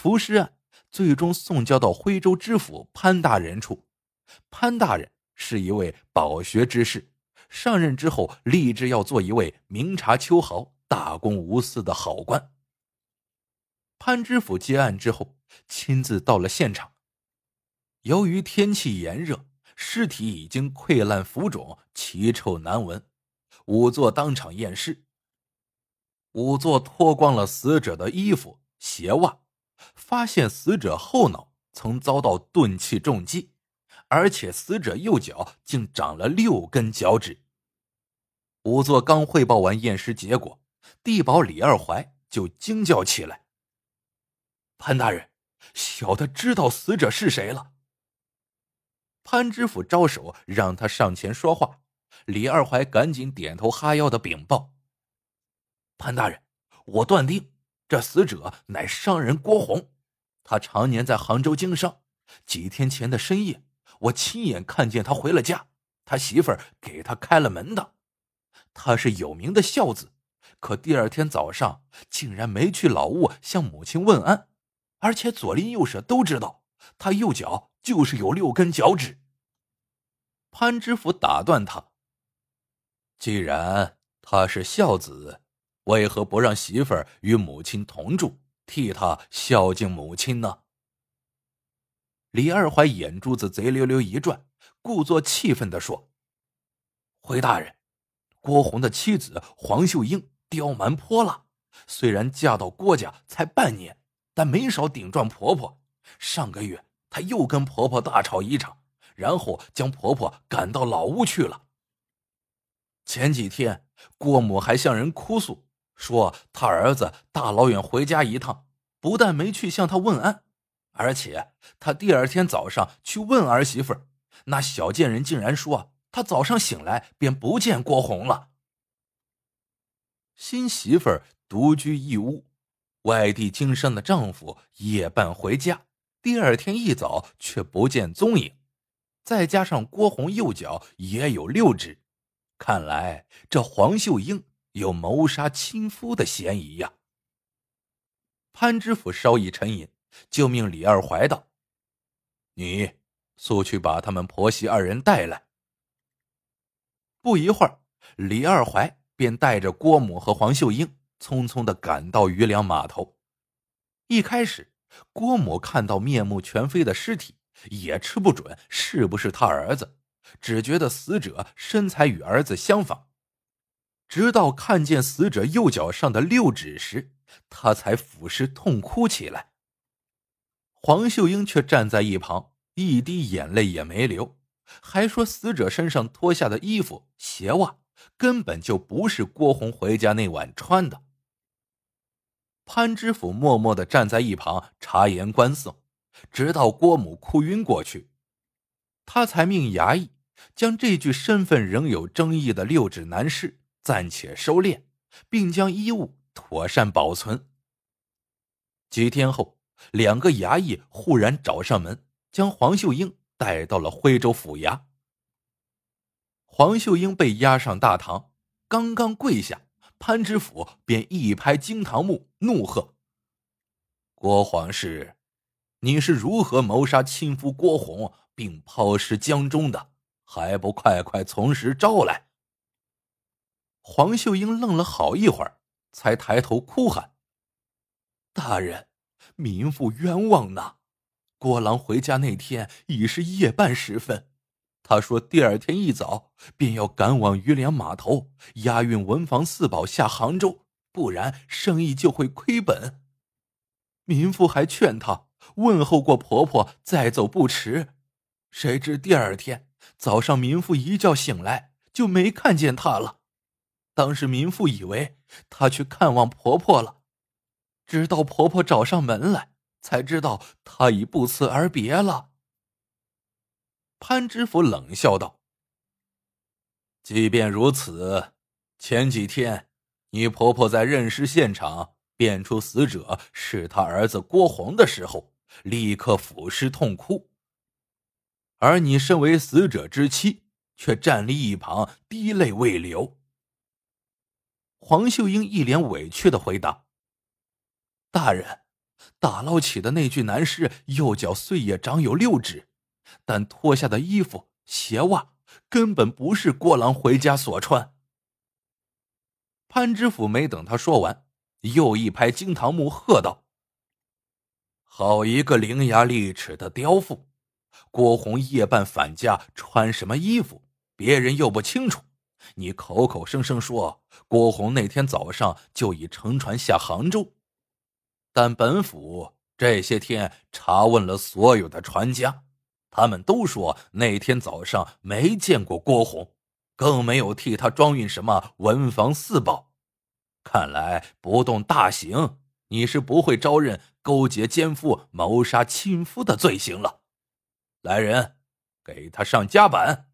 浮尸案最终送交到徽州知府潘大人处。潘大人是一位饱学之士，上任之后立志要做一位明察秋毫、大公无私的好官。潘知府接案之后，亲自到了现场。由于天气炎热，尸体已经溃烂浮肿，奇臭难闻。仵作当场验尸。仵作脱光了死者的衣服、鞋袜，发现死者后脑曾遭到钝器重击，而且死者右脚竟长了六根脚趾。仵作刚汇报完验尸结果，地保李二怀就惊叫起来：“潘大人，小的知道死者是谁了。”潘知府招手让他上前说话，李二怀赶紧点头哈腰的禀报：“潘大人，我断定这死者乃商人郭洪，他常年在杭州经商。几天前的深夜，我亲眼看见他回了家，他媳妇儿给他开了门的。他是有名的孝子，可第二天早上竟然没去老屋向母亲问安，而且左邻右舍都知道他右脚。”就是有六根脚趾。潘知府打断他：“既然他是孝子，为何不让媳妇儿与母亲同住，替他孝敬母亲呢？”李二怀眼珠子贼溜溜一转，故作气愤的说：“回大人，郭洪的妻子黄秀英刁蛮泼辣，虽然嫁到郭家才半年，但没少顶撞婆婆。上个月。”她又跟婆婆大吵一场，然后将婆婆赶到老屋去了。前几天，郭母还向人哭诉说，他儿子大老远回家一趟，不但没去向他问安，而且他第二天早上去问儿媳妇那小贱人竟然说他早上醒来便不见郭红了。新媳妇独居一屋，外地经商的丈夫夜半回家。第二天一早却不见踪影，再加上郭红右脚也有六指，看来这黄秀英有谋杀亲夫的嫌疑呀。潘知府稍一沉吟，就命李二怀道：“你速去把他们婆媳二人带来。”不一会儿，李二怀便带着郭母和黄秀英匆匆的赶到余粮码头。一开始。郭母看到面目全非的尸体，也吃不准是不是他儿子，只觉得死者身材与儿子相仿。直到看见死者右脚上的六指时，他才俯尸痛哭起来。黄秀英却站在一旁，一滴眼泪也没流，还说死者身上脱下的衣服、鞋袜根本就不是郭红回家那晚穿的。潘知府默默的站在一旁察言观色，直到郭母哭晕过去，他才命衙役将这具身份仍有争议的六指男尸暂且收敛，并将衣物妥善保存。几天后，两个衙役忽然找上门，将黄秀英带到了徽州府衙。黄秀英被押上大堂，刚刚跪下。潘知府便一拍惊堂木，怒喝：“郭皇室，你是如何谋杀亲夫郭洪，并抛尸江中的？还不快快从实招来！”黄秀英愣了好一会儿，才抬头哭喊：“大人，民妇冤枉呐！郭郎回家那天已是夜半时分。”他说：“第二天一早便要赶往余粮码头押运文房四宝下杭州，不然生意就会亏本。”民妇还劝他问候过婆婆再走不迟。谁知第二天早上，民妇一觉醒来就没看见他了。当时民妇以为她去看望婆婆了，直到婆婆找上门来，才知道她已不辞而别了。潘知府冷笑道：“即便如此，前几天你婆婆在认尸现场辨出死者是她儿子郭洪的时候，立刻俯尸痛哭。而你身为死者之妻，却站立一旁，滴泪未流。”黄秀英一脸委屈的回答：“大人，打捞起的那具男尸右脚碎叶长有六指，但脱下的衣服、鞋袜根本不是郭郎回家所穿。潘知府没等他说完，又一拍惊堂木，喝道：“好一个伶牙俐齿的刁妇！郭红夜半返家，穿什么衣服？别人又不清楚。你口口声声说郭红那天早上就已乘船下杭州。”但本府这些天查问了所有的船家，他们都说那天早上没见过郭红，更没有替他装运什么文房四宝。看来不动大刑，你是不会招认勾结奸夫、谋杀亲夫的罪行了。来人，给他上夹板。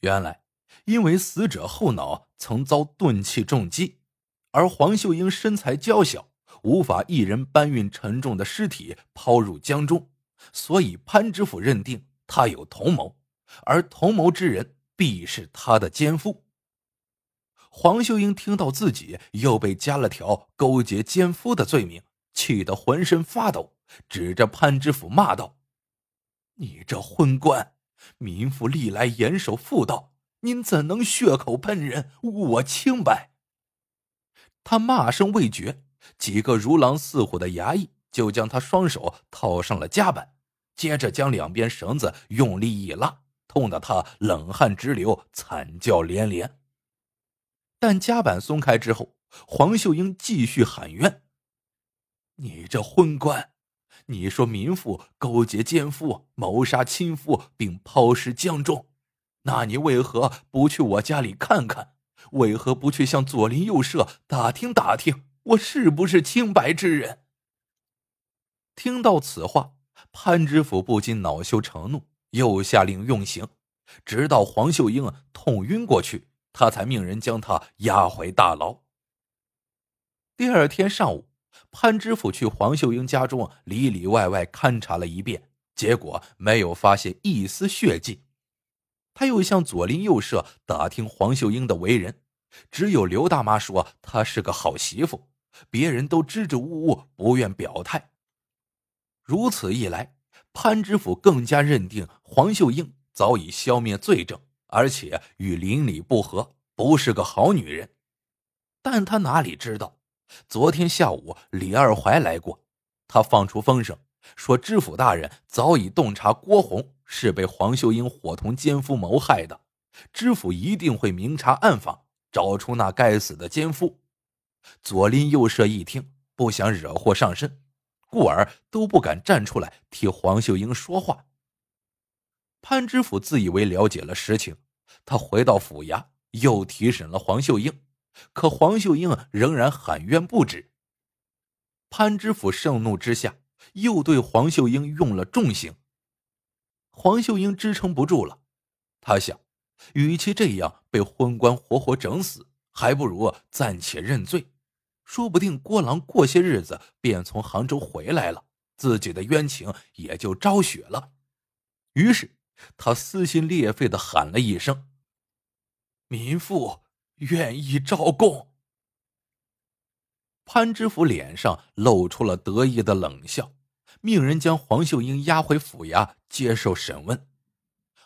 原来，因为死者后脑曾遭钝器重击，而黄秀英身材娇小。无法一人搬运沉重的尸体抛入江中，所以潘知府认定他有同谋，而同谋之人必是他的奸夫。黄秀英听到自己又被加了条勾结奸夫的罪名，气得浑身发抖，指着潘知府骂道：“你这昏官！民妇历来严守妇道，您怎能血口喷人，污我清白？”他骂声未绝。几个如狼似虎的衙役就将他双手套上了夹板，接着将两边绳子用力一拉，痛得他冷汗直流，惨叫连连。但夹板松开之后，黄秀英继续喊冤：“你这昏官，你说民妇勾结奸夫，谋杀亲夫，并抛尸江中，那你为何不去我家里看看？为何不去向左邻右舍打听打听？”我是不是清白之人？听到此话，潘知府不禁恼羞成怒，又下令用刑，直到黄秀英痛晕过去，他才命人将他押回大牢。第二天上午，潘知府去黄秀英家中里里外外勘察了一遍，结果没有发现一丝血迹。他又向左邻右舍打听黄秀英的为人，只有刘大妈说她是个好媳妇。别人都支支吾吾，不愿表态。如此一来，潘知府更加认定黄秀英早已消灭罪证，而且与邻里不和，不是个好女人。但他哪里知道，昨天下午李二怀来过，他放出风声说，知府大人早已洞察郭红是被黄秀英伙同奸夫谋害的，知府一定会明察暗访，找出那该死的奸夫。左邻右舍一听，不想惹祸上身，故而都不敢站出来替黄秀英说话。潘知府自以为了解了实情，他回到府衙，又提审了黄秀英，可黄秀英仍然喊冤不止。潘知府盛怒之下，又对黄秀英用了重刑。黄秀英支撑不住了，他想，与其这样被昏官活活整死，还不如暂且认罪。说不定郭郎过些日子便从杭州回来了，自己的冤情也就昭雪了。于是他撕心裂肺的喊了一声：“民妇愿意招供。”潘知府脸上露出了得意的冷笑，命人将黄秀英押回府衙接受审问。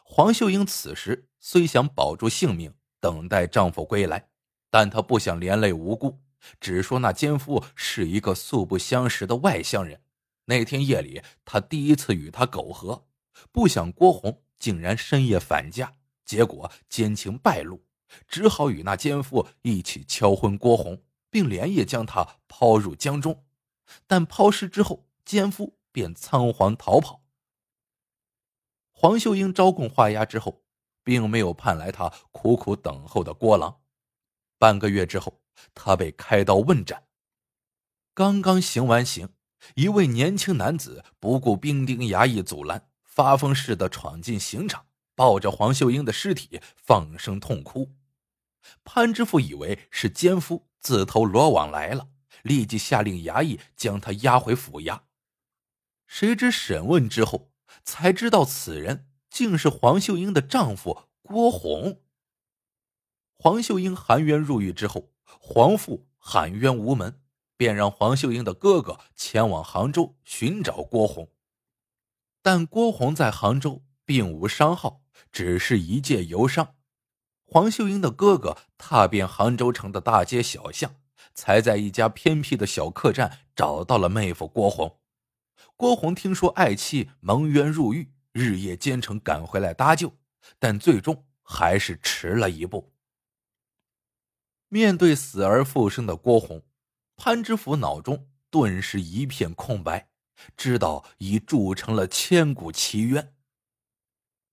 黄秀英此时虽想保住性命，等待丈夫归来，但她不想连累无辜。只说那奸夫是一个素不相识的外乡人，那天夜里他第一次与他苟合，不想郭红竟然深夜返家，结果奸情败露，只好与那奸夫一起敲昏郭红，并连夜将他抛入江中。但抛尸之后，奸夫便仓皇逃跑。黄秀英招供画押之后，并没有盼来他苦苦等候的郭郎。半个月之后。他被开刀问斩，刚刚行完刑，一位年轻男子不顾兵丁衙役阻拦，发疯似的闯进刑场，抱着黄秀英的尸体放声痛哭。潘知府以为是奸夫自投罗网来了，立即下令衙役将他押回府衙。谁知审问之后，才知道此人竟是黄秀英的丈夫郭红。黄秀英含冤入狱之后。黄父喊冤无门，便让黄秀英的哥哥前往杭州寻找郭洪。但郭洪在杭州并无商号，只是一介游商。黄秀英的哥哥踏遍杭州城的大街小巷，才在一家偏僻的小客栈找到了妹夫郭洪。郭洪听说爱妻蒙冤入狱，日夜兼程赶回来搭救，但最终还是迟了一步。面对死而复生的郭洪，潘知府脑中顿时一片空白。知道已铸成了千古奇冤。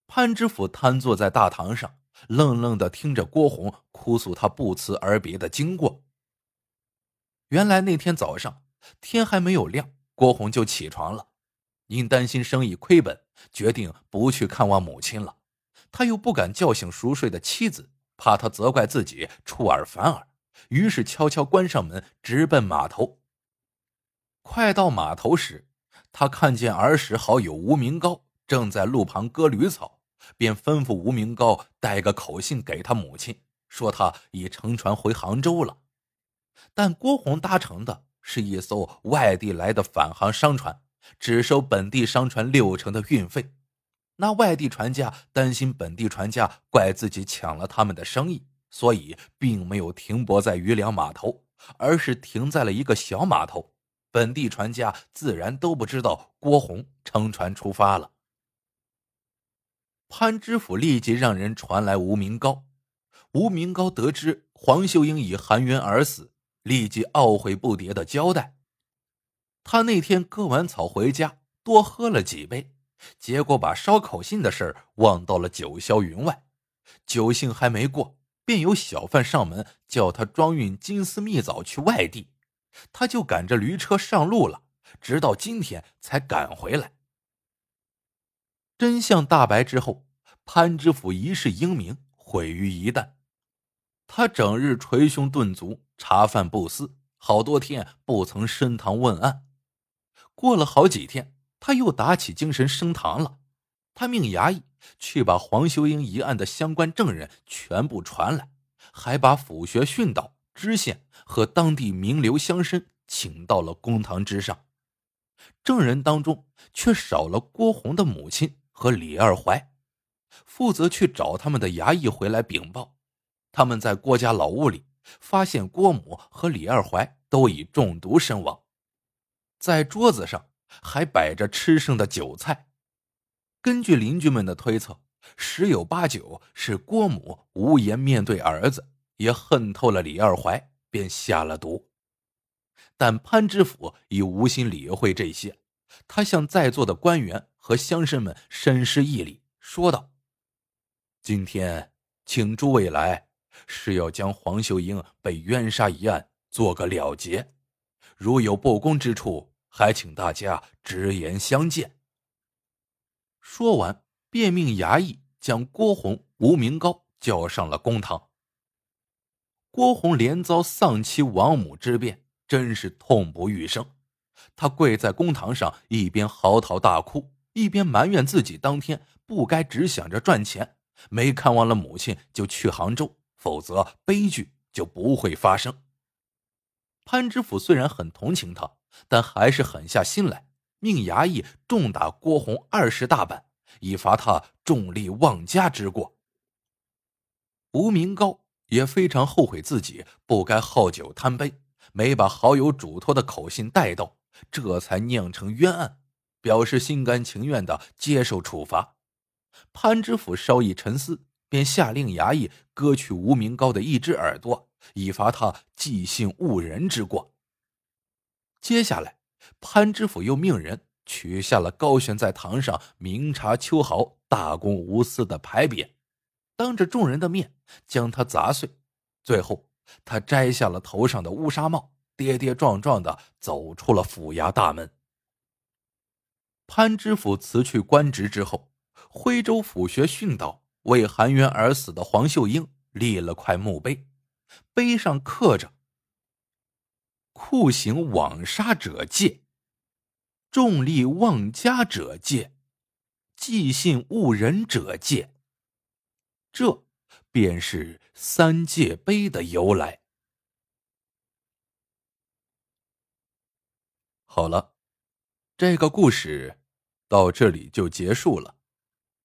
潘知府瘫坐在大堂上，愣愣的听着郭红哭诉他不辞而别的经过。原来那天早上天还没有亮，郭红就起床了，因担心生意亏本，决定不去看望母亲了。他又不敢叫醒熟睡的妻子，怕他责怪自己出尔反尔，于是悄悄关上门，直奔码头。快到码头时，他看见儿时好友吴明高正在路旁割驴草，便吩咐吴明高带个口信给他母亲，说他已乘船回杭州了。但郭洪搭乘的是一艘外地来的返航商船，只收本地商船六成的运费。那外地船家担心本地船家怪自己抢了他们的生意，所以并没有停泊在渔梁码头，而是停在了一个小码头。本地船家自然都不知道郭洪乘船出发了。潘知府立即让人传来吴明高。吴明高得知黄秀英已含冤而死，立即懊悔不迭的交代：他那天割完草回家，多喝了几杯，结果把捎口信的事忘到了九霄云外。酒兴还没过，便有小贩上门叫他装运金丝蜜枣去外地。他就赶着驴车上路了，直到今天才赶回来。真相大白之后，潘知府一世英名毁于一旦。他整日捶胸顿足，茶饭不思，好多天不曾升堂问案。过了好几天，他又打起精神升堂了。他命衙役去把黄秀英一案的相关证人全部传来，还把府学训导。知县和当地名流乡绅请到了公堂之上，证人当中却少了郭红的母亲和李二怀。负责去找他们的衙役回来禀报，他们在郭家老屋里发现郭母和李二怀都已中毒身亡，在桌子上还摆着吃剩的酒菜。根据邻居们的推测，十有八九是郭母无颜面对儿子。也恨透了李二怀，便下了毒。但潘知府已无心理会这些，他向在座的官员和乡绅们深施一礼，说道：“今天请诸位来，是要将黄秀英被冤杀一案做个了结。如有不公之处，还请大家直言相见。”说完，便命衙役将郭洪、吴明高叫上了公堂。郭洪连遭丧妻亡母之变，真是痛不欲生。他跪在公堂上，一边嚎啕大哭，一边埋怨自己当天不该只想着赚钱，没看望了母亲就去杭州，否则悲剧就不会发生。潘知府虽然很同情他，但还是狠下心来，命衙役重打郭洪二十大板，以罚他重利妄加之过。吴明高。也非常后悔自己不该好酒贪杯，没把好友嘱托的口信带到，这才酿成冤案。表示心甘情愿的接受处罚。潘知府稍一沉思，便下令衙役割去吴明高的一只耳朵，以罚他记性误人之过。接下来，潘知府又命人取下了高悬在堂上“明察秋毫，大公无私”的牌匾。当着众人的面将他砸碎，最后他摘下了头上的乌纱帽，跌跌撞撞的走出了府衙大门。潘知府辞去官职之后，徽州府学训导为含冤而死的黄秀英立了块墓碑，碑上刻着：“酷刑枉杀者戒，重利妄加者戒，寄信误人者戒。”这便是三界碑的由来。好了，这个故事到这里就结束了。